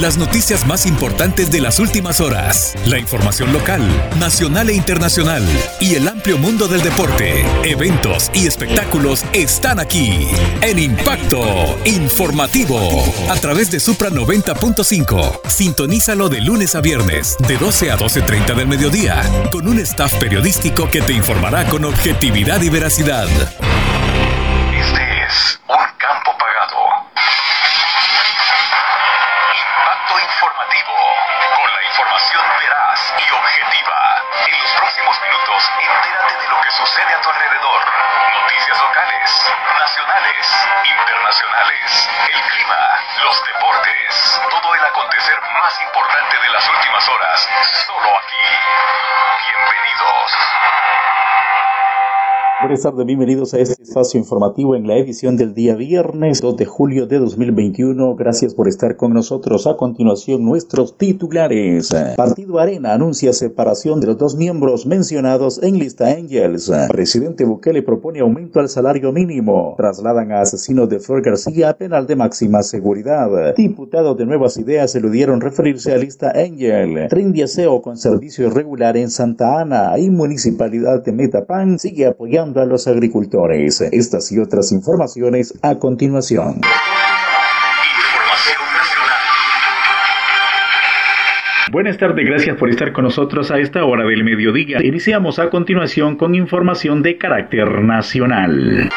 Las noticias más importantes de las últimas horas. La información local, nacional e internacional. Y el amplio mundo del deporte, eventos y espectáculos están aquí. En Impacto Informativo. A través de Supra 90.5. Sintonízalo de lunes a viernes, de 12 a 12.30 del mediodía. Con un staff periodístico que te informará con objetividad y veracidad. Buenas tardes, bienvenidos a este espacio informativo en la edición del día viernes 2 de julio de 2021. Gracias por estar con nosotros. A continuación, nuestros titulares. Partido Arena anuncia separación de los dos miembros mencionados en lista Angels. Presidente Bukele propone aumento al salario mínimo. Trasladan a asesinos de Flor García a penal de máxima seguridad. Diputados de Nuevas Ideas eludieron referirse a lista Angel. Tren de aseo con servicio irregular en Santa Ana y Municipalidad de Metapan sigue apoyando a los agricultores. Estas y otras informaciones a continuación. Buenas tardes, gracias por estar con nosotros a esta hora del mediodía. Iniciamos a continuación con información de carácter nacional.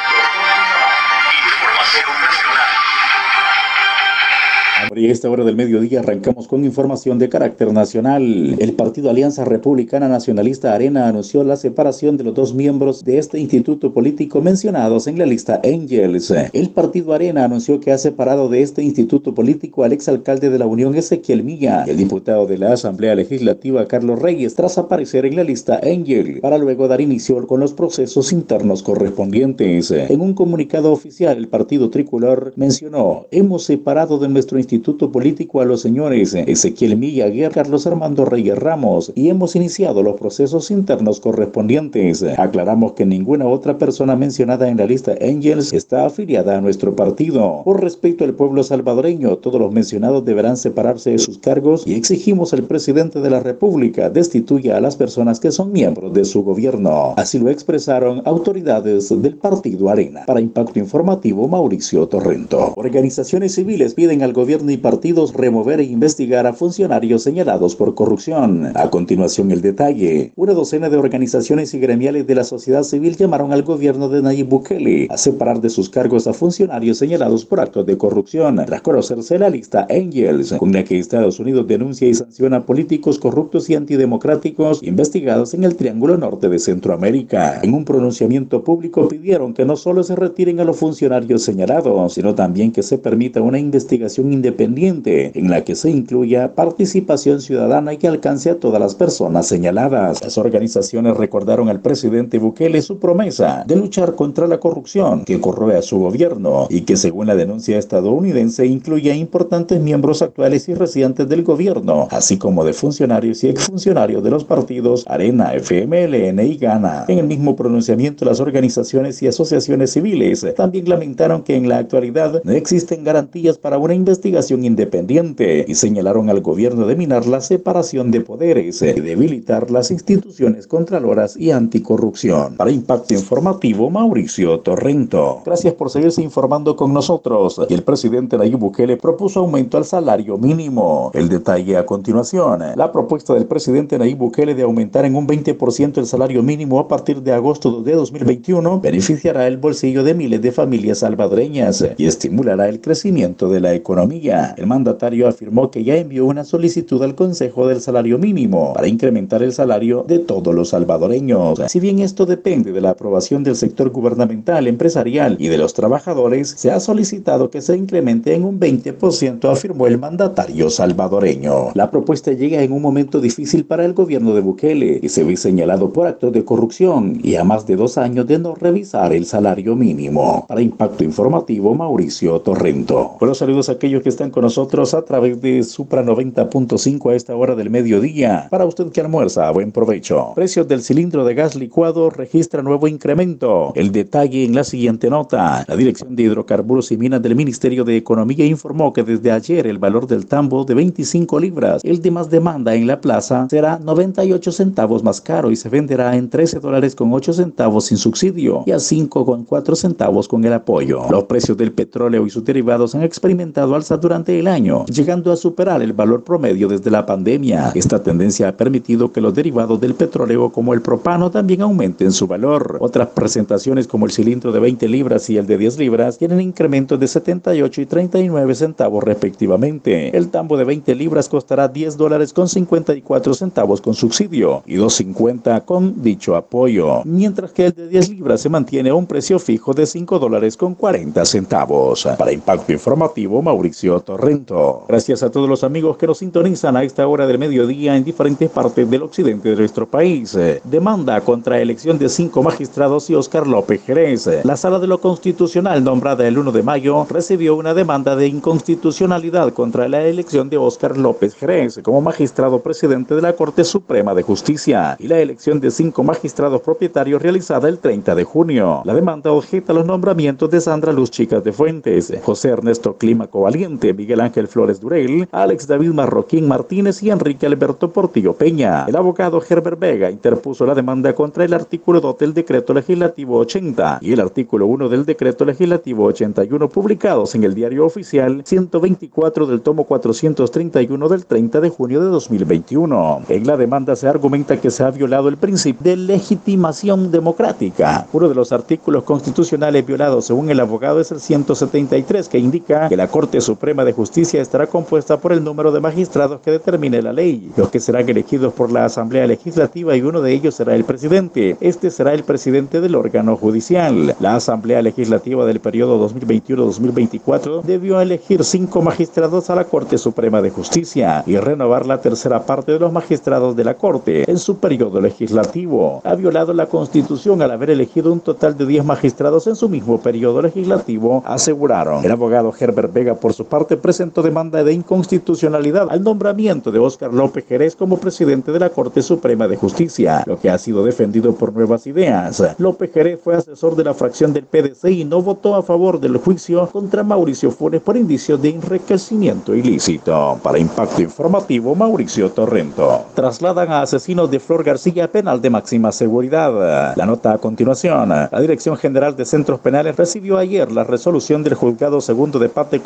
Y a esta hora del mediodía arrancamos con información de carácter nacional. El Partido Alianza Republicana Nacionalista Arena anunció la separación de los dos miembros de este instituto político mencionados en la lista Angels. El Partido Arena anunció que ha separado de este instituto político al exalcalde de la Unión Ezequiel Milla y el diputado de la Asamblea Legislativa Carlos Reyes tras aparecer en la lista Angel para luego dar inicio con los procesos internos correspondientes. En un comunicado oficial, el Partido Tricolor mencionó, hemos separado de nuestro instituto político a los señores Ezequiel Milla Guerra, Carlos Armando Reyes Ramos y hemos iniciado los procesos internos correspondientes. Aclaramos que ninguna otra persona mencionada en la lista Angels está afiliada a nuestro partido. Por respeto al pueblo salvadoreño, todos los mencionados deberán separarse de sus cargos y exigimos al presidente de la República destituya a las personas que son miembros de su gobierno. Así lo expresaron autoridades del partido Arena. Para Impacto Informativo, Mauricio Torrento. Organizaciones civiles piden al gobierno y partidos remover e investigar a funcionarios señalados por corrupción. A continuación el detalle. Una docena de organizaciones y gremiales de la sociedad civil llamaron al gobierno de Nayib Bukele a separar de sus cargos a funcionarios señalados por actos de corrupción, tras conocerse la lista Angels, con la que Estados Unidos denuncia y sanciona políticos corruptos y antidemocráticos investigados en el Triángulo Norte de Centroamérica. En un pronunciamiento público pidieron que no solo se retiren a los funcionarios señalados, sino también que se permita una investigación independiente en la que se incluya participación ciudadana y que alcance a todas las personas señaladas. Las organizaciones recordaron al presidente Bukele su promesa de luchar contra la corrupción que corroe a su gobierno y que según la denuncia estadounidense incluye a importantes miembros actuales y recientes del gobierno, así como de funcionarios y exfuncionarios de los partidos Arena, FMLN y Gana. En el mismo pronunciamiento, las organizaciones y asociaciones civiles también lamentaron que en la actualidad no existen garantías para una investigación independiente y señalaron al gobierno de minar la separación de poderes y debilitar las instituciones contraloras y anticorrupción. Para Impacto Informativo, Mauricio Torrento. Gracias por seguirse informando con nosotros. El presidente Nayib Bukele propuso aumento al salario mínimo. El detalle a continuación. La propuesta del presidente Nayib Bukele de aumentar en un 20% el salario mínimo a partir de agosto de 2021 beneficiará el bolsillo de miles de familias salvadoreñas y estimulará el crecimiento de la economía. El mandatario afirmó que ya envió una solicitud al Consejo del Salario Mínimo para incrementar el salario de todos los salvadoreños. Si bien esto depende de la aprobación del sector gubernamental, empresarial y de los trabajadores, se ha solicitado que se incremente en un 20%, afirmó el mandatario salvadoreño. La propuesta llega en un momento difícil para el gobierno de Bukele y se ve señalado por actos de corrupción y a más de dos años de no revisar el salario mínimo. Para Impacto Informativo, Mauricio Torrento. Buenos saludos a aquellos que están con nosotros a través de Supra 90.5 a esta hora del mediodía. Para usted que almuerza, buen provecho. Precios del cilindro de gas licuado registra nuevo incremento. El detalle en la siguiente nota. La Dirección de Hidrocarburos y Minas del Ministerio de Economía informó que desde ayer el valor del tambo de 25 libras, el de más demanda en la plaza, será 98 centavos más caro y se venderá en 13 dólares con 8 centavos sin subsidio y a 5 con 4 centavos con el apoyo. Los precios del petróleo y sus derivados han experimentado alza durante el año, llegando a superar el valor promedio desde la pandemia. Esta tendencia ha permitido que los derivados del petróleo como el propano también aumenten su valor. Otras presentaciones como el cilindro de 20 libras y el de 10 libras tienen incrementos de 78 y 39 centavos respectivamente. El tambo de 20 libras costará 10 dólares con 54 centavos con subsidio y 2.50 con dicho apoyo, mientras que el de 10 libras se mantiene a un precio fijo de 5 dólares con 40 centavos. Para Impacto Informativo, Mauricio Torrento. Gracias a todos los amigos que nos sintonizan a esta hora del mediodía en diferentes partes del occidente de nuestro país. Demanda contra elección de cinco magistrados y Oscar López Jerez. La Sala de lo Constitucional, nombrada el 1 de mayo, recibió una demanda de inconstitucionalidad contra la elección de Oscar López Jerez como magistrado presidente de la Corte Suprema de Justicia y la elección de cinco magistrados propietarios realizada el 30 de junio. La demanda objeta los nombramientos de Sandra Luz Chicas de Fuentes, José Ernesto Clímaco Valiente, Miguel Ángel Flores Durel, Alex David Marroquín Martínez y Enrique Alberto Portillo Peña. El abogado Herbert Vega interpuso la demanda contra el artículo 2 del decreto legislativo 80 y el artículo 1 del decreto legislativo 81 publicados en el diario oficial 124 del tomo 431 del 30 de junio de 2021. En la demanda se argumenta que se ha violado el principio de legitimación democrática. Uno de los artículos constitucionales violados según el abogado es el 173 que indica que la Corte Suprema de Justicia estará compuesta por el número de magistrados que determine la ley, los que serán elegidos por la Asamblea Legislativa y uno de ellos será el presidente. Este será el presidente del órgano judicial. La Asamblea Legislativa del periodo 2021-2024 debió elegir cinco magistrados a la Corte Suprema de Justicia y renovar la tercera parte de los magistrados de la Corte en su periodo legislativo. Ha violado la Constitución al haber elegido un total de 10 magistrados en su mismo periodo legislativo, aseguraron. El abogado Herbert Vega, por su parte, presentó demanda de inconstitucionalidad al nombramiento de Óscar López Jerez como presidente de la Corte Suprema de Justicia, lo que ha sido defendido por Nuevas Ideas. López Jerez fue asesor de la fracción del PDC y no votó a favor del juicio contra Mauricio Funes por indicios de enriquecimiento ilícito. Para Impacto Informativo, Mauricio Torrento. Trasladan a asesinos de Flor García penal de máxima seguridad. La nota a continuación. La Dirección General de Centros Penales recibió ayer la resolución del Juzgado Segundo de Paz de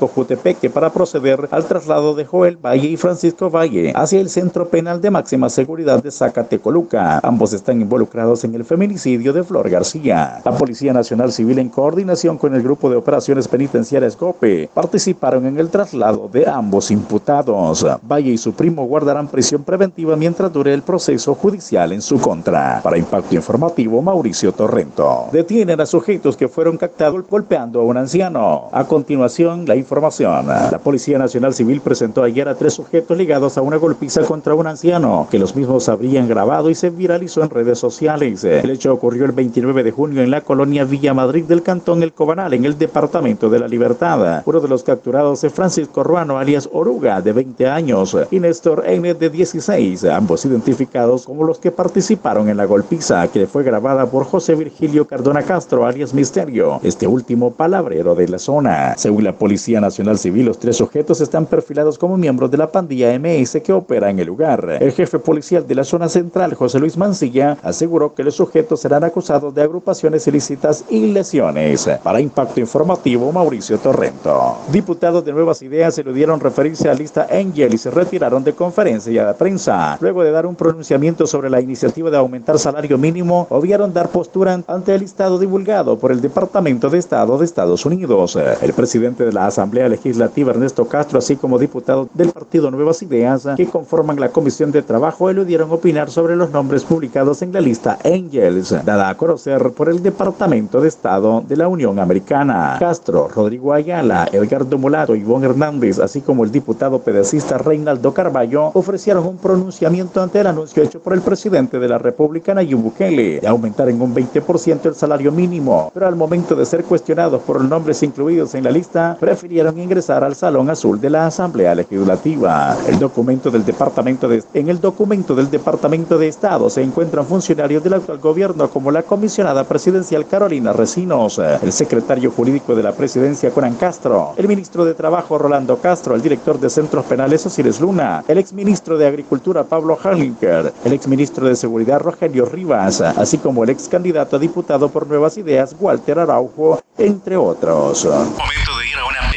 Para proceder al traslado de Joel Valle y Francisco Valle hacia el Centro Penal de Máxima Seguridad de Zacatecoluca. Ambos están involucrados en el feminicidio de Flor García. La Policía Nacional Civil, en coordinación con el Grupo de Operaciones Penitenciarias COPE, participaron en el traslado de ambos imputados. Valle y su primo guardarán prisión preventiva mientras dure el proceso judicial en su contra. Para Impacto Informativo, Mauricio Torrento. Detienen a sujetos que fueron captados golpeando a un anciano. A continuación, la información. La Policía Nacional Civil presentó ayer a tres sujetos ligados a una golpiza contra un anciano, que los mismos habrían grabado y se viralizó en redes sociales. El hecho ocurrió el 29 de junio en la colonia Villa Madrid del Cantón El Cobanal, en el Departamento de la Libertad. Uno de los capturados es Francisco Ruano, alias Oruga, de 20 años, y Néstor N, de 16, ambos identificados como los que participaron en la golpiza, que fue grabada por José Virgilio Cardona Castro, alias Misterio, este último palabrero de la zona. Según la Policía Nacional Civil, los tres sujetos están perfilados como miembros de la pandilla MS que opera en el lugar. El jefe policial de la zona central, José Luis Mancilla, aseguró que los sujetos serán acusados de agrupaciones ilícitas y lesiones. Para Impacto Informativo, Mauricio Torrento. Diputados de Nuevas Ideas eludieron referirse a la lista Angel y se retiraron de conferencia de prensa. Luego de dar un pronunciamiento sobre la iniciativa de aumentar salario mínimo, obviaron dar postura ante el listado divulgado por el Departamento de Estado de Estados Unidos. El presidente de la Asamblea Legislativa, Ernesto Castro, así como diputados del Partido Nuevas Ideas, que conforman la Comisión de Trabajo, eludieron opinar sobre los nombres publicados en la lista Angels, dada a conocer por el Departamento de Estado de la Unión Americana. Castro, Rodrigo Ayala, Edgardo Mulato Ivonne Hernández, así como el diputado pedecista Reinaldo Carballo, ofrecieron un pronunciamiento ante el anuncio hecho por el presidente de la República, Nayib Bukele, de aumentar en un 20% el salario mínimo, pero al momento de ser cuestionados por los nombres incluidos en la lista, prefirieron ingresar al Salón Azul de la Asamblea Legislativa. El documento del Departamento de, en el documento del Departamento de Estado se encuentran funcionarios del actual gobierno como la comisionada presidencial Carolina Recinos, el secretario jurídico de la presidencia Conan Castro, el ministro de Trabajo Rolando Castro, el director de Centros Penales Osiris Luna, el exministro de Agricultura Pablo Harlinker, el exministro de Seguridad Rogelio Rivas, así como el ex candidato a diputado por Nuevas Ideas Walter Araujo, entre otros. Momento de ir a una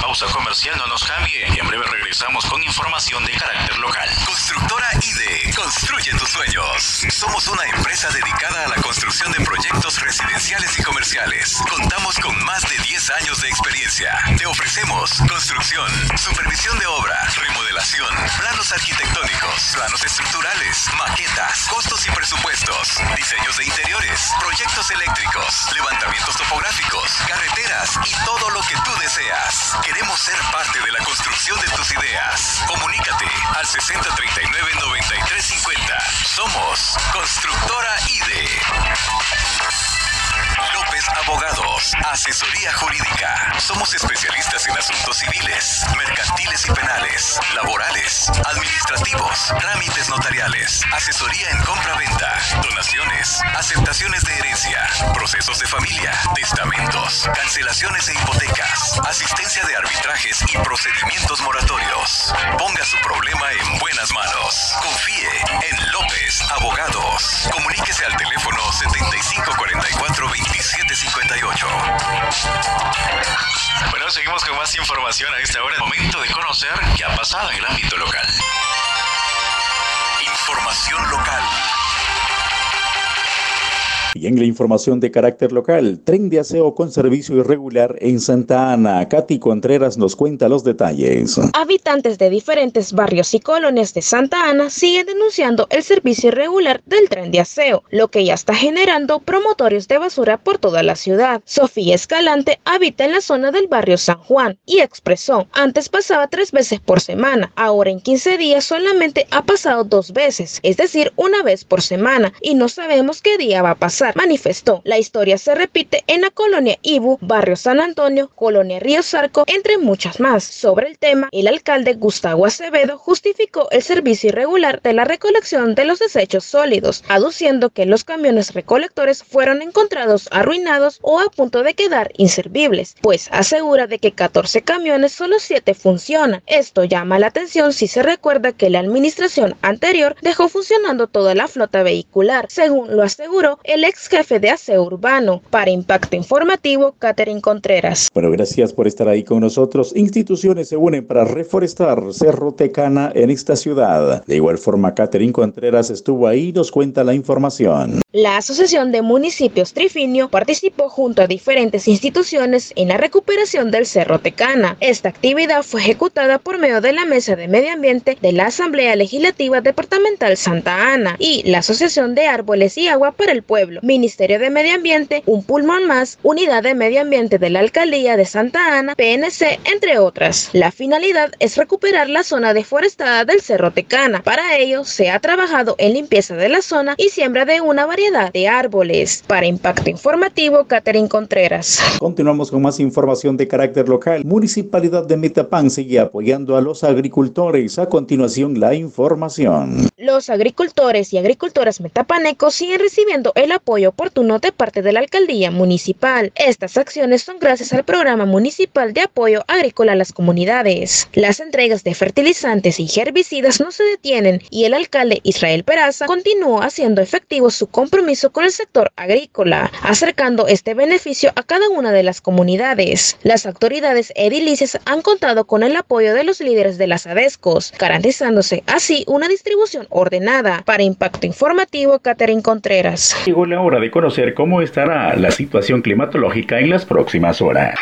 pausa comercial, no nos cambie y en breve regresamos con información de carácter local. Constructora IDE, construye tus sueños. Somos una empresa dedicada a la construcción de proyectos residenciales y comerciales. Contamos con más de 10 años de experiencia. Te ofrecemos construcción, supervisión de obra, remodelación, planos arquitectónicos, planos estructurales, maquetas, costos y presupuestos, diseños de interiores, proyectos eléctricos, levantamientos topográficos, carreteras y todo lo que tú deseas. Queremos ser parte de la construcción de tus ideas. Comunícate al 6039-9350. Somos Constructora IDE. Asesoría jurídica. Somos especialistas en asuntos civiles, mercantiles y penales, laborales, administrativos, trámites notariales, asesoría en compra-venta, donaciones, aceptaciones de herencia, procesos de familia, testamentos, cancelaciones e hipotecas, asistencia de arbitrajes y procedimientos moratorios. Ponga su problema en buenas manos. Confíe en López Abogados. Comuníquese al teléfono 7544 2758. Bueno, seguimos con más información a esta hora. Momento de conocer qué ha pasado en el ámbito local. Información local. Y en la información de carácter local, tren de aseo con servicio irregular en Santa Ana. Katy Contreras nos cuenta los detalles. Habitantes de diferentes barrios y colonias de Santa Ana siguen denunciando el servicio irregular del tren de aseo, lo que ya está generando promotorios de basura por toda la ciudad. Sofía Escalante habita en la zona del barrio San Juan y expresó, antes pasaba tres veces por semana, ahora en 15 días solamente ha pasado dos veces, es decir, una vez por semana, y no sabemos qué día va a pasar manifestó. La historia se repite en la colonia Ibu, barrio San Antonio, colonia Río Sarco, entre muchas más. Sobre el tema, el alcalde Gustavo Acevedo justificó el servicio irregular de la recolección de los desechos sólidos, aduciendo que los camiones recolectores fueron encontrados arruinados o a punto de quedar inservibles, pues asegura de que 14 camiones solo 7 funcionan. Esto llama la atención si se recuerda que la administración anterior dejó funcionando toda la flota vehicular, según lo aseguró el ex jefe de aseo urbano. Para Impacto Informativo, Catherine Contreras. Bueno, gracias por estar ahí con nosotros. Instituciones se unen para reforestar Cerro Tecana en esta ciudad. De igual forma, Catherine Contreras estuvo ahí y nos cuenta la información. La Asociación de Municipios Trifinio participó junto a diferentes instituciones en la recuperación del Cerro Tecana. Esta actividad fue ejecutada por medio de la Mesa de Medio Ambiente de la Asamblea Legislativa Departamental Santa Ana y la Asociación de Árboles y Agua para el Pueblo, Ministerio de Medio Ambiente, Un Pulmón Más, Unidad de Medio Ambiente de la Alcaldía de Santa Ana, PNC, entre otras. La finalidad es recuperar la zona deforestada del Cerro Tecana. Para ello, se ha trabajado en limpieza de la zona y siembra de una variedad de árboles. Para Impacto Informativo, Catherine Contreras. Continuamos con más información de carácter local. Municipalidad de Metapán sigue apoyando a los agricultores. A continuación, la información. Los agricultores y agricultoras metapanecos siguen recibiendo el apoyo oportuno de parte de la alcaldía municipal. Estas acciones son gracias al programa municipal de apoyo agrícola a las comunidades. Las entregas de fertilizantes y herbicidas no se detienen y el alcalde Israel Peraza continuó haciendo efectivo su compromiso con el sector agrícola, acercando este beneficio a cada una de las comunidades. Las autoridades edilicias han contado con el apoyo de los líderes de las ADESCOS, garantizándose así una distribución ordenada. Para Impacto Informativo, Catherine Contreras. Hora de conocer cómo estará la situación climatológica en las próximas horas.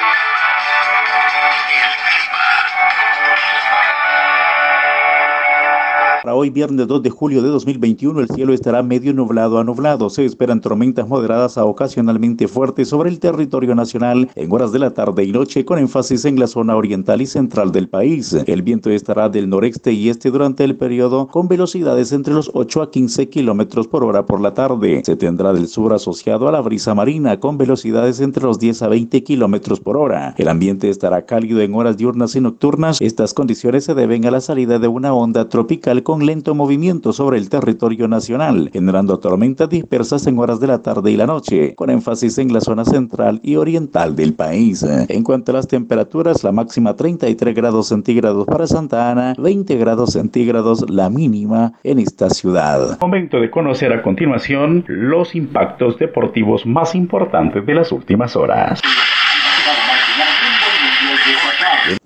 Hoy, viernes 2 de julio de 2021, el cielo estará medio nublado a nublado. Se esperan tormentas moderadas a ocasionalmente fuertes sobre el territorio nacional en horas de la tarde y noche, con énfasis en la zona oriental y central del país. El viento estará del noreste y este durante el periodo con velocidades entre los 8 a 15 kilómetros por hora por la tarde. Se tendrá del sur asociado a la brisa marina con velocidades entre los 10 a 20 kilómetros por hora. El ambiente estará cálido en horas diurnas y nocturnas. Estas condiciones se deben a la salida de una onda tropical con lento movimiento sobre el territorio nacional, generando tormentas dispersas en horas de la tarde y la noche, con énfasis en la zona central y oriental del país. En cuanto a las temperaturas, la máxima 33 grados centígrados para Santa Ana, 20 grados centígrados la mínima en esta ciudad. Momento de conocer a continuación los impactos deportivos más importantes de las últimas horas.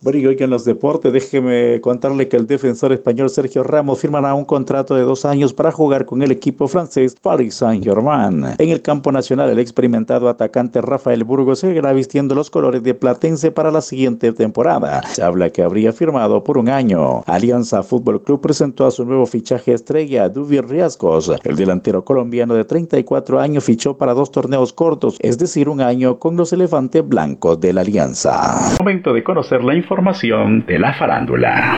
Bueno, y hoy en los deportes, déjeme contarle que el defensor español Sergio Ramos firmará un contrato de dos años para jugar con el equipo francés Paris Saint-Germain. En el campo nacional, el experimentado atacante Rafael Burgos seguirá vistiendo los colores de Platense para la siguiente temporada. Se habla que habría firmado por un año. Alianza Fútbol Club presentó a su nuevo fichaje estrella, Duvir Riascos. El delantero colombiano de 34 años fichó para dos torneos cortos, es decir, un año con los elefantes blancos de la Alianza. Momento de conocer la información de la farándula.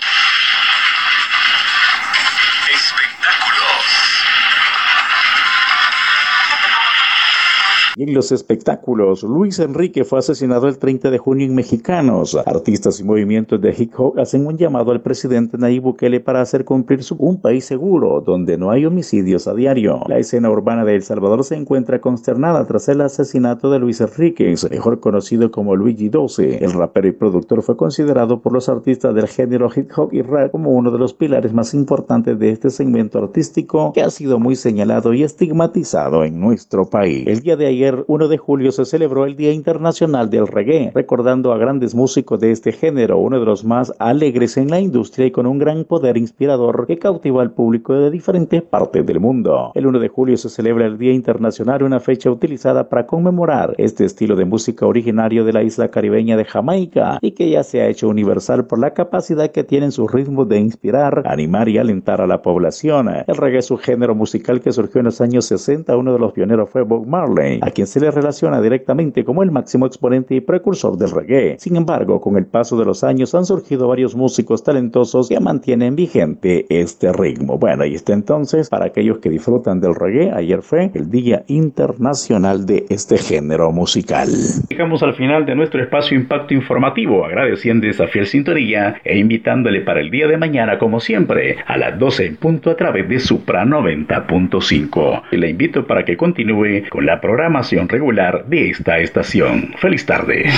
En los espectáculos, Luis Enrique fue asesinado el 30 de junio en Mexicanos. Artistas y movimientos de hip hop hacen un llamado al presidente Nayib Bukele para hacer cumplir su, un país seguro, donde no hay homicidios a diario. La escena urbana de El Salvador se encuentra consternada tras el asesinato de Luis Enrique, mejor conocido como Luigi 12. El rapero y productor fue considerado por los artistas del género hip hop y rap como uno de los pilares más importantes de este segmento artístico que ha sido muy señalado y estigmatizado en nuestro país. El día de ayer 1 de julio se celebró el Día Internacional del Reggae, recordando a grandes músicos de este género, uno de los más alegres en la industria y con un gran poder inspirador que cautiva al público de diferentes partes del mundo. El 1 de julio se celebra el Día Internacional, una fecha utilizada para conmemorar este estilo de música originario de la isla caribeña de Jamaica y que ya se ha hecho universal por la capacidad que tienen sus ritmos de inspirar, animar y alentar a la población. El reggae es un género musical que surgió en los años 60, uno de los pioneros fue Bob Marley, quien se le relaciona directamente como el máximo exponente y precursor del reggae. Sin embargo, con el paso de los años han surgido varios músicos talentosos que mantienen vigente este ritmo. Bueno, y está entonces, para aquellos que disfrutan del reggae, ayer fue el Día Internacional de este género musical. Llegamos al final de nuestro espacio Impacto Informativo, agradeciendo esa fiel sintonía e invitándole para el día de mañana, como siempre, a las 12 en punto a través de Supra 90.5. Le invito para que continúe con la programación regular de esta estación. Feliz tarde.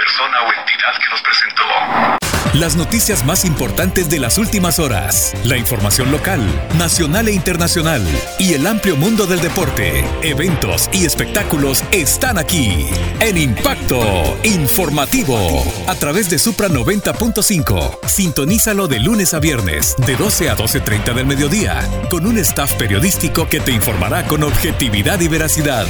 Persona o entidad que los presentó. Las noticias más importantes de las últimas horas, la información local, nacional e internacional y el amplio mundo del deporte, eventos y espectáculos están aquí en Impacto Informativo a través de Supra 90.5. Sintonízalo de lunes a viernes de 12 a 12.30 del mediodía con un staff periodístico que te informará con objetividad y veracidad.